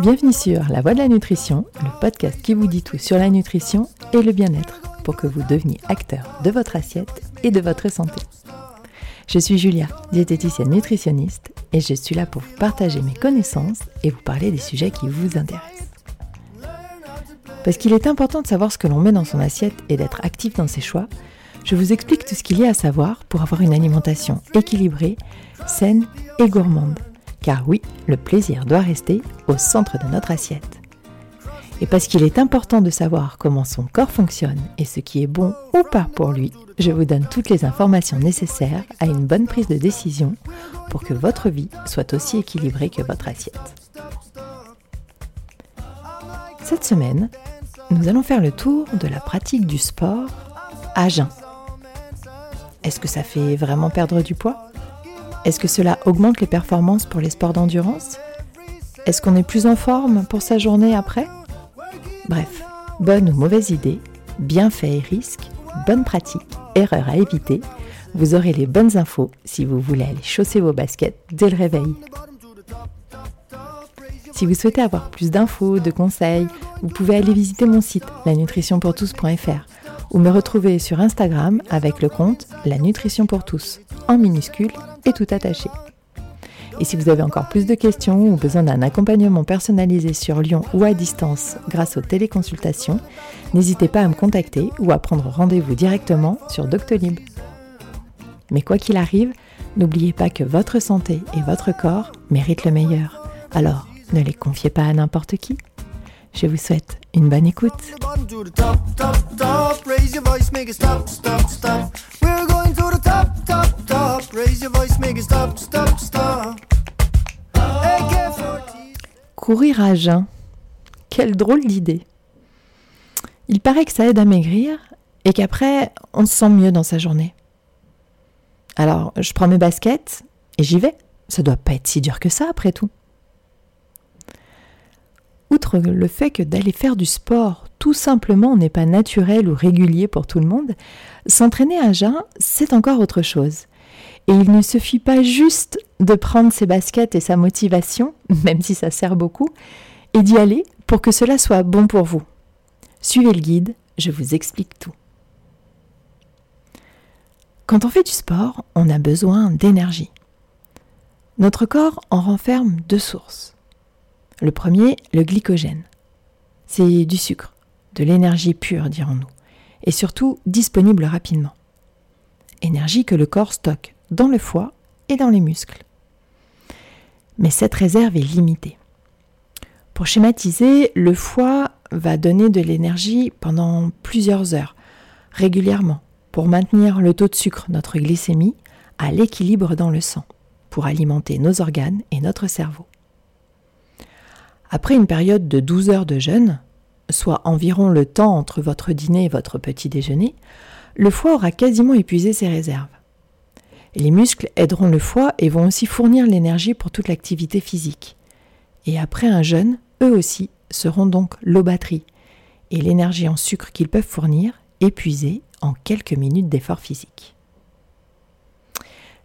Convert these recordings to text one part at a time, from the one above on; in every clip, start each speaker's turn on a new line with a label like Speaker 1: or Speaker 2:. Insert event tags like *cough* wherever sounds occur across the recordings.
Speaker 1: Bienvenue sur La Voix de la Nutrition, le podcast qui vous dit tout sur la nutrition et le bien-être pour que vous deveniez acteur de votre assiette et de votre santé. Je suis Julia, diététicienne nutritionniste, et je suis là pour vous partager mes connaissances et vous parler des sujets qui vous intéressent. Parce qu'il est important de savoir ce que l'on met dans son assiette et d'être actif dans ses choix, je vous explique tout ce qu'il y a à savoir pour avoir une alimentation équilibrée, saine et gourmande. Car oui, le plaisir doit rester au centre de notre assiette. Et parce qu'il est important de savoir comment son corps fonctionne et ce qui est bon ou pas pour lui, je vous donne toutes les informations nécessaires à une bonne prise de décision pour que votre vie soit aussi équilibrée que votre assiette. Cette semaine, nous allons faire le tour de la pratique du sport à jeun. Est-ce que ça fait vraiment perdre du poids? Est-ce que cela augmente les performances pour les sports d'endurance? Est-ce qu'on est plus en forme pour sa journée après? Bref, bonne ou mauvaise idée, bienfaits et risques, bonne pratique, erreur à éviter, vous aurez les bonnes infos si vous voulez aller chausser vos baskets dès le réveil. Si vous souhaitez avoir plus d'infos, de conseils, vous pouvez aller visiter mon site lanutritionpourtous.fr ou me retrouver sur Instagram avec le compte La Nutrition pour tous en minuscule et tout attaché. Et si vous avez encore plus de questions ou besoin d'un accompagnement personnalisé sur Lyon ou à distance grâce aux téléconsultations, n'hésitez pas à me contacter ou à prendre rendez-vous directement sur Doctolib. Mais quoi qu'il arrive, n'oubliez pas que votre santé et votre corps méritent le meilleur. Alors, ne les confiez pas à n'importe qui. Je vous souhaite une bonne écoute. Courir à jeun. Quelle drôle d'idée. Il paraît que ça aide à maigrir et qu'après, on se sent mieux dans sa journée. Alors, je prends mes baskets et j'y vais. Ça doit pas être si dur que ça après tout. Outre le fait que d'aller faire du sport tout simplement n'est pas naturel ou régulier pour tout le monde, s'entraîner à jeun, c'est encore autre chose. Et il ne suffit pas juste de prendre ses baskets et sa motivation, *laughs* même si ça sert beaucoup, et d'y aller pour que cela soit bon pour vous. Suivez le guide, je vous explique tout. Quand on fait du sport, on a besoin d'énergie. Notre corps en renferme deux sources. Le premier, le glycogène. C'est du sucre, de l'énergie pure, dirons-nous, et surtout disponible rapidement. Énergie que le corps stocke dans le foie et dans les muscles. Mais cette réserve est limitée. Pour schématiser, le foie va donner de l'énergie pendant plusieurs heures, régulièrement, pour maintenir le taux de sucre, notre glycémie, à l'équilibre dans le sang, pour alimenter nos organes et notre cerveau. Après une période de 12 heures de jeûne, soit environ le temps entre votre dîner et votre petit déjeuner, le foie aura quasiment épuisé ses réserves. Les muscles aideront le foie et vont aussi fournir l'énergie pour toute l'activité physique. Et après un jeûne, eux aussi seront donc l'eau batterie et l'énergie en sucre qu'ils peuvent fournir épuisée en quelques minutes d'effort physique.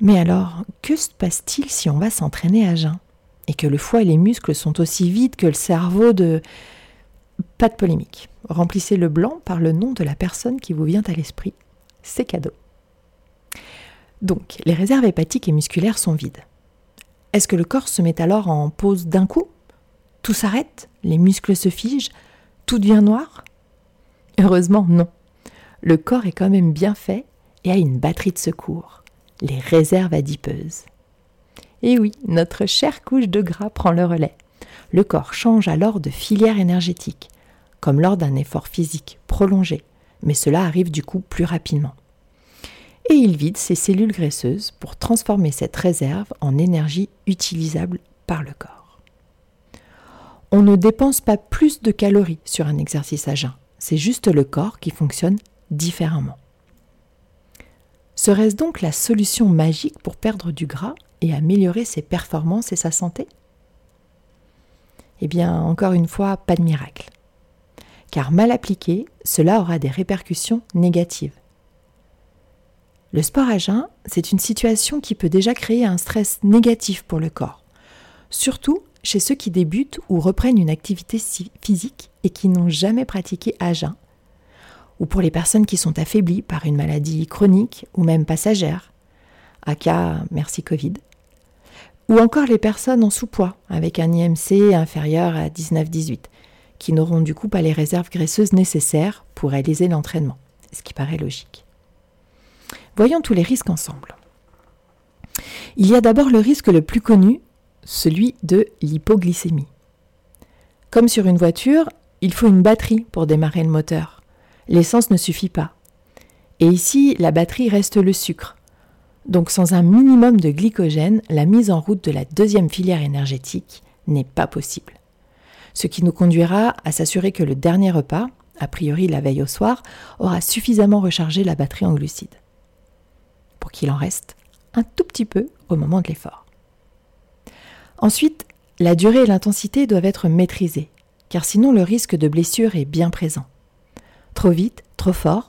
Speaker 1: Mais alors, que se passe-t-il si on va s'entraîner à jeun et que le foie et les muscles sont aussi vides que le cerveau de... Pas de polémique. Remplissez le blanc par le nom de la personne qui vous vient à l'esprit. C'est cadeau. Donc, les réserves hépatiques et musculaires sont vides. Est-ce que le corps se met alors en pause d'un coup? Tout s'arrête? Les muscles se figent? Tout devient noir? Heureusement, non. Le corps est quand même bien fait et a une batterie de secours, les réserves adipeuses. Et oui, notre chère couche de gras prend le relais. Le corps change alors de filière énergétique, comme lors d'un effort physique prolongé, mais cela arrive du coup plus rapidement. Et il vide ses cellules graisseuses pour transformer cette réserve en énergie utilisable par le corps. On ne dépense pas plus de calories sur un exercice à jeun, c'est juste le corps qui fonctionne différemment. Serait-ce donc la solution magique pour perdre du gras et améliorer ses performances et sa santé? Eh bien, encore une fois, pas de miracle. Car mal appliqué, cela aura des répercussions négatives. Le sport à jeun, c'est une situation qui peut déjà créer un stress négatif pour le corps, surtout chez ceux qui débutent ou reprennent une activité physique et qui n'ont jamais pratiqué à jeun, ou pour les personnes qui sont affaiblies par une maladie chronique ou même passagère, aka merci Covid, ou encore les personnes en sous-poids avec un IMC inférieur à 19-18, qui n'auront du coup pas les réserves graisseuses nécessaires pour réaliser l'entraînement, ce qui paraît logique. Voyons tous les risques ensemble. Il y a d'abord le risque le plus connu, celui de l'hypoglycémie. Comme sur une voiture, il faut une batterie pour démarrer le moteur. L'essence ne suffit pas. Et ici, la batterie reste le sucre. Donc sans un minimum de glycogène, la mise en route de la deuxième filière énergétique n'est pas possible. Ce qui nous conduira à s'assurer que le dernier repas, a priori la veille au soir, aura suffisamment rechargé la batterie en glucides. Pour qu'il en reste un tout petit peu au moment de l'effort. Ensuite, la durée et l'intensité doivent être maîtrisées, car sinon le risque de blessure est bien présent. Trop vite, trop fort,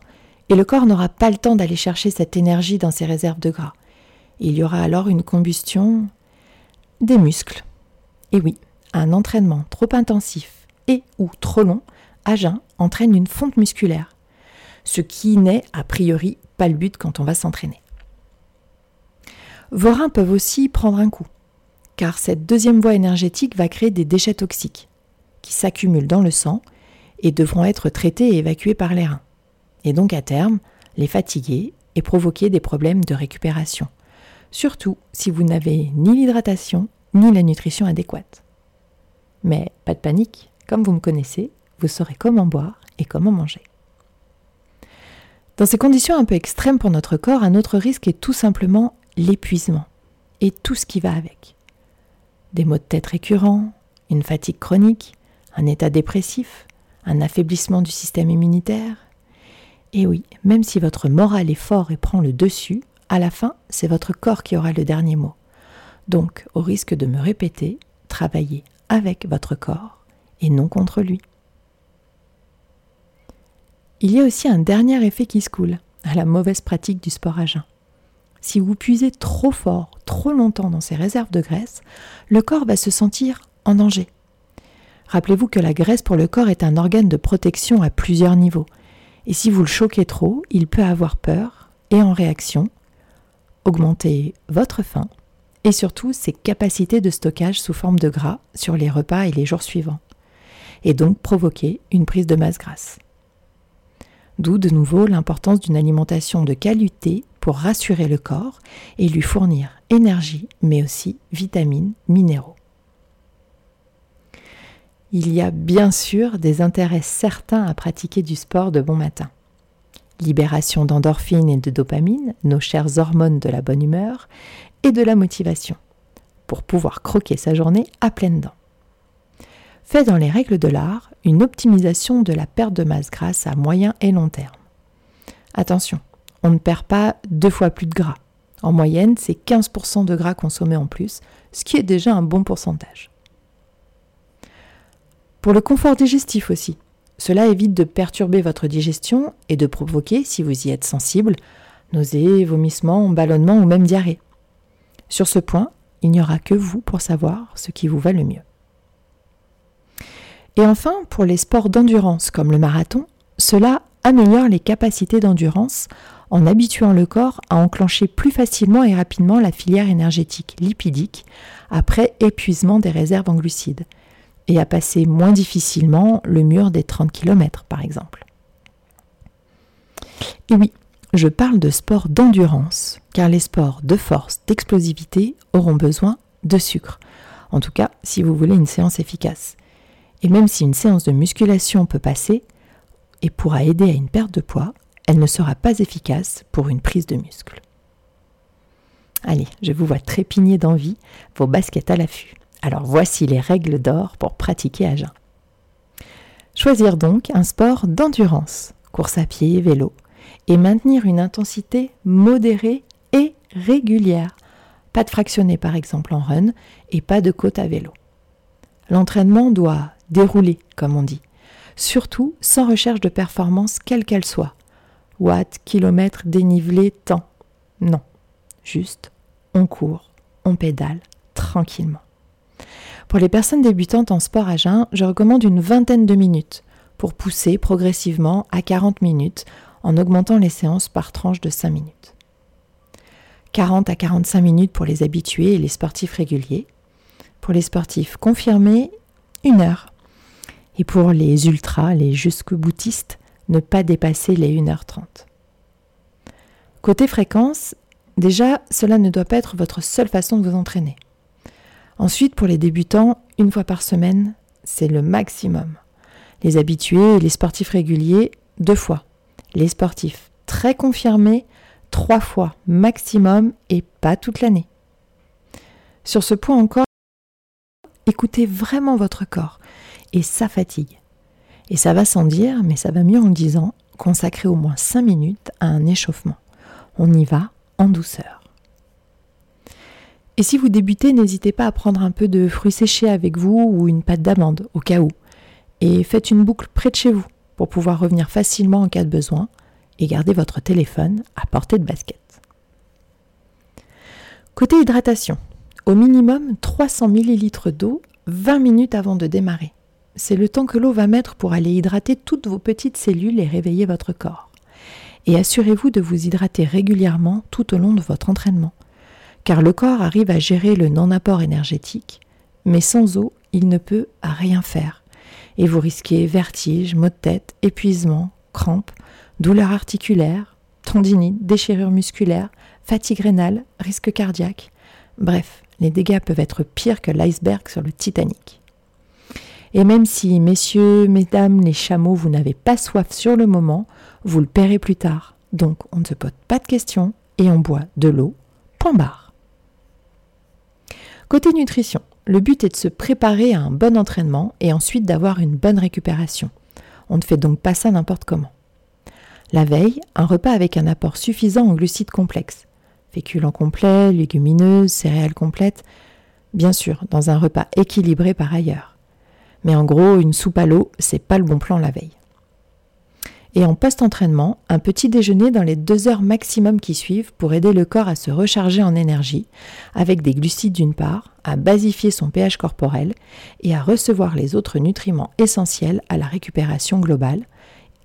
Speaker 1: et le corps n'aura pas le temps d'aller chercher cette énergie dans ses réserves de gras. Il y aura alors une combustion des muscles. Et oui, un entraînement trop intensif et ou trop long à jeun entraîne une fonte musculaire, ce qui n'est a priori pas le but quand on va s'entraîner. Vos reins peuvent aussi prendre un coup, car cette deuxième voie énergétique va créer des déchets toxiques qui s'accumulent dans le sang et devront être traités et évacués par les reins, et donc à terme les fatiguer et provoquer des problèmes de récupération, surtout si vous n'avez ni l'hydratation ni la nutrition adéquate. Mais pas de panique, comme vous me connaissez, vous saurez comment boire et comment manger. Dans ces conditions un peu extrêmes pour notre corps, un autre risque est tout simplement l'épuisement et tout ce qui va avec. Des maux de tête récurrents, une fatigue chronique, un état dépressif, un affaiblissement du système immunitaire. Et oui, même si votre moral est fort et prend le dessus, à la fin, c'est votre corps qui aura le dernier mot. Donc, au risque de me répéter, travaillez avec votre corps et non contre lui. Il y a aussi un dernier effet qui se coule à la mauvaise pratique du sport à jeun. Si vous puisez trop fort, trop longtemps dans ces réserves de graisse, le corps va se sentir en danger. Rappelez-vous que la graisse pour le corps est un organe de protection à plusieurs niveaux. Et si vous le choquez trop, il peut avoir peur et en réaction, augmenter votre faim et surtout ses capacités de stockage sous forme de gras sur les repas et les jours suivants. Et donc provoquer une prise de masse grasse. D'où de nouveau l'importance d'une alimentation de qualité pour rassurer le corps et lui fournir énergie, mais aussi vitamines, minéraux. Il y a bien sûr des intérêts certains à pratiquer du sport de bon matin. Libération d'endorphines et de dopamine, nos chères hormones de la bonne humeur, et de la motivation, pour pouvoir croquer sa journée à pleines dents. Fait dans les règles de l'art, une optimisation de la perte de masse grasse à moyen et long terme. Attention, on ne perd pas deux fois plus de gras. En moyenne, c'est 15% de gras consommé en plus, ce qui est déjà un bon pourcentage. Pour le confort digestif aussi, cela évite de perturber votre digestion et de provoquer, si vous y êtes sensible, nausées, vomissements, ballonnements ou même diarrhée. Sur ce point, il n'y aura que vous pour savoir ce qui vous va le mieux. Et enfin, pour les sports d'endurance comme le marathon, cela améliore les capacités d'endurance en habituant le corps à enclencher plus facilement et rapidement la filière énergétique lipidique après épuisement des réserves en glucides et à passer moins difficilement le mur des 30 km par exemple. Et oui, je parle de sport d'endurance, car les sports de force, d'explosivité auront besoin de sucre. En tout cas, si vous voulez une séance efficace. Et même si une séance de musculation peut passer et pourra aider à une perte de poids, elle ne sera pas efficace pour une prise de muscle. Allez, je vous vois trépigner d'envie, vos baskets à l'affût. Alors voici les règles d'or pour pratiquer à jeun. Choisir donc un sport d'endurance, course à pied, vélo, et maintenir une intensité modérée et régulière. Pas de fractionné par exemple en run et pas de côte à vélo. L'entraînement doit dérouler, comme on dit, surtout sans recherche de performance quelle qu'elle soit, watts, kilomètres, dénivelé, temps. Non, juste on court, on pédale tranquillement. Pour les personnes débutantes en sport à jeun, je recommande une vingtaine de minutes pour pousser progressivement à 40 minutes en augmentant les séances par tranche de 5 minutes. 40 à 45 minutes pour les habitués et les sportifs réguliers. Pour les sportifs confirmés, une heure. Et pour les ultras, les jusque-boutistes, ne pas dépasser les 1h30. Côté fréquence, déjà, cela ne doit pas être votre seule façon de vous entraîner. Ensuite, pour les débutants, une fois par semaine, c'est le maximum. Les habitués et les sportifs réguliers, deux fois. Les sportifs très confirmés, trois fois maximum et pas toute l'année. Sur ce point encore, écoutez vraiment votre corps et sa fatigue. Et ça va sans dire, mais ça va mieux en disant, consacrez au moins 5 minutes à un échauffement. On y va en douceur. Et si vous débutez, n'hésitez pas à prendre un peu de fruits séchés avec vous ou une pâte d'amande au cas où. Et faites une boucle près de chez vous pour pouvoir revenir facilement en cas de besoin et garder votre téléphone à portée de basket. Côté hydratation, au minimum 300 ml d'eau 20 minutes avant de démarrer. C'est le temps que l'eau va mettre pour aller hydrater toutes vos petites cellules et réveiller votre corps. Et assurez-vous de vous hydrater régulièrement tout au long de votre entraînement, car le corps arrive à gérer le non-apport énergétique, mais sans eau, il ne peut rien faire. Et vous risquez vertige, maux de tête, épuisement, crampes, douleurs articulaires, tendinite, déchirure musculaire, fatigue rénale, risque cardiaque. Bref, les dégâts peuvent être pires que l'iceberg sur le Titanic. Et même si, messieurs, mesdames, les chameaux, vous n'avez pas soif sur le moment, vous le paierez plus tard. Donc on ne se pose pas de questions et on boit de l'eau. Point barre. Côté nutrition, le but est de se préparer à un bon entraînement et ensuite d'avoir une bonne récupération. On ne fait donc pas ça n'importe comment. La veille, un repas avec un apport suffisant en glucides complexes. Féculents complets, légumineuses, céréales complètes. Bien sûr, dans un repas équilibré par ailleurs. Mais en gros, une soupe à l'eau, c'est pas le bon plan la veille. Et en post-entraînement, un petit déjeuner dans les deux heures maximum qui suivent pour aider le corps à se recharger en énergie, avec des glucides d'une part, à basifier son pH corporel et à recevoir les autres nutriments essentiels à la récupération globale,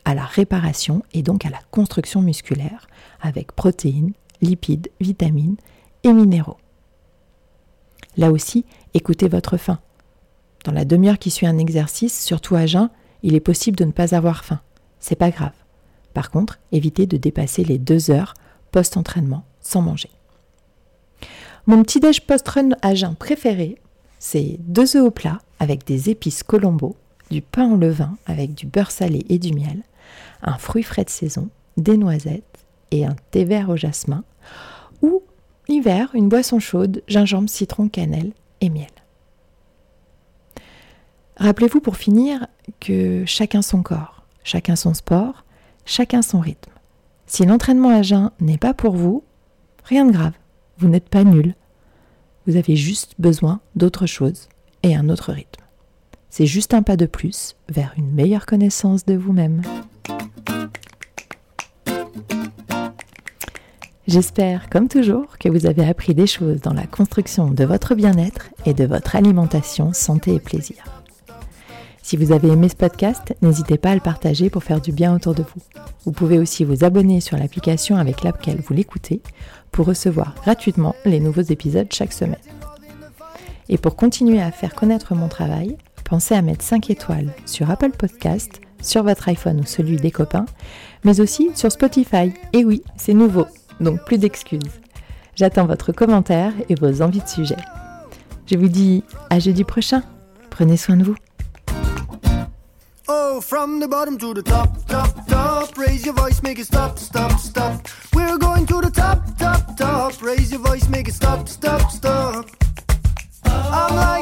Speaker 1: à la réparation et donc à la construction musculaire, avec protéines, lipides, vitamines et minéraux. Là aussi, écoutez votre faim. Dans la demi-heure qui suit un exercice, surtout à jeun, il est possible de ne pas avoir faim. C'est pas grave. Par contre, évitez de dépasser les deux heures post-entraînement sans manger. Mon petit déj post-run à jeun préféré, c'est deux œufs au plat avec des épices colombo, du pain au levain avec du beurre salé et du miel, un fruit frais de saison, des noisettes et un thé vert au jasmin, ou l'hiver, une boisson chaude, gingembre, citron, cannelle et miel. Rappelez-vous pour finir que chacun son corps, chacun son sport, chacun son rythme. Si l'entraînement à jeun n'est pas pour vous, rien de grave, vous n'êtes pas nul. Vous avez juste besoin d'autre chose et un autre rythme. C'est juste un pas de plus vers une meilleure connaissance de vous-même. J'espère, comme toujours, que vous avez appris des choses dans la construction de votre bien-être et de votre alimentation, santé et plaisir. Si vous avez aimé ce podcast, n'hésitez pas à le partager pour faire du bien autour de vous. Vous pouvez aussi vous abonner sur l'application avec laquelle vous l'écoutez pour recevoir gratuitement les nouveaux épisodes chaque semaine. Et pour continuer à faire connaître mon travail, pensez à mettre 5 étoiles sur Apple Podcast, sur votre iPhone ou celui des copains, mais aussi sur Spotify. Et oui, c'est nouveau, donc plus d'excuses. J'attends votre commentaire et vos envies de sujet. Je vous dis à jeudi prochain. Prenez soin de vous. from the bottom to the top, top, top. Raise your voice, make it stop, stop, stop. We're going to the top, top, top. Raise your voice, make it stop, stop, stop. I'm like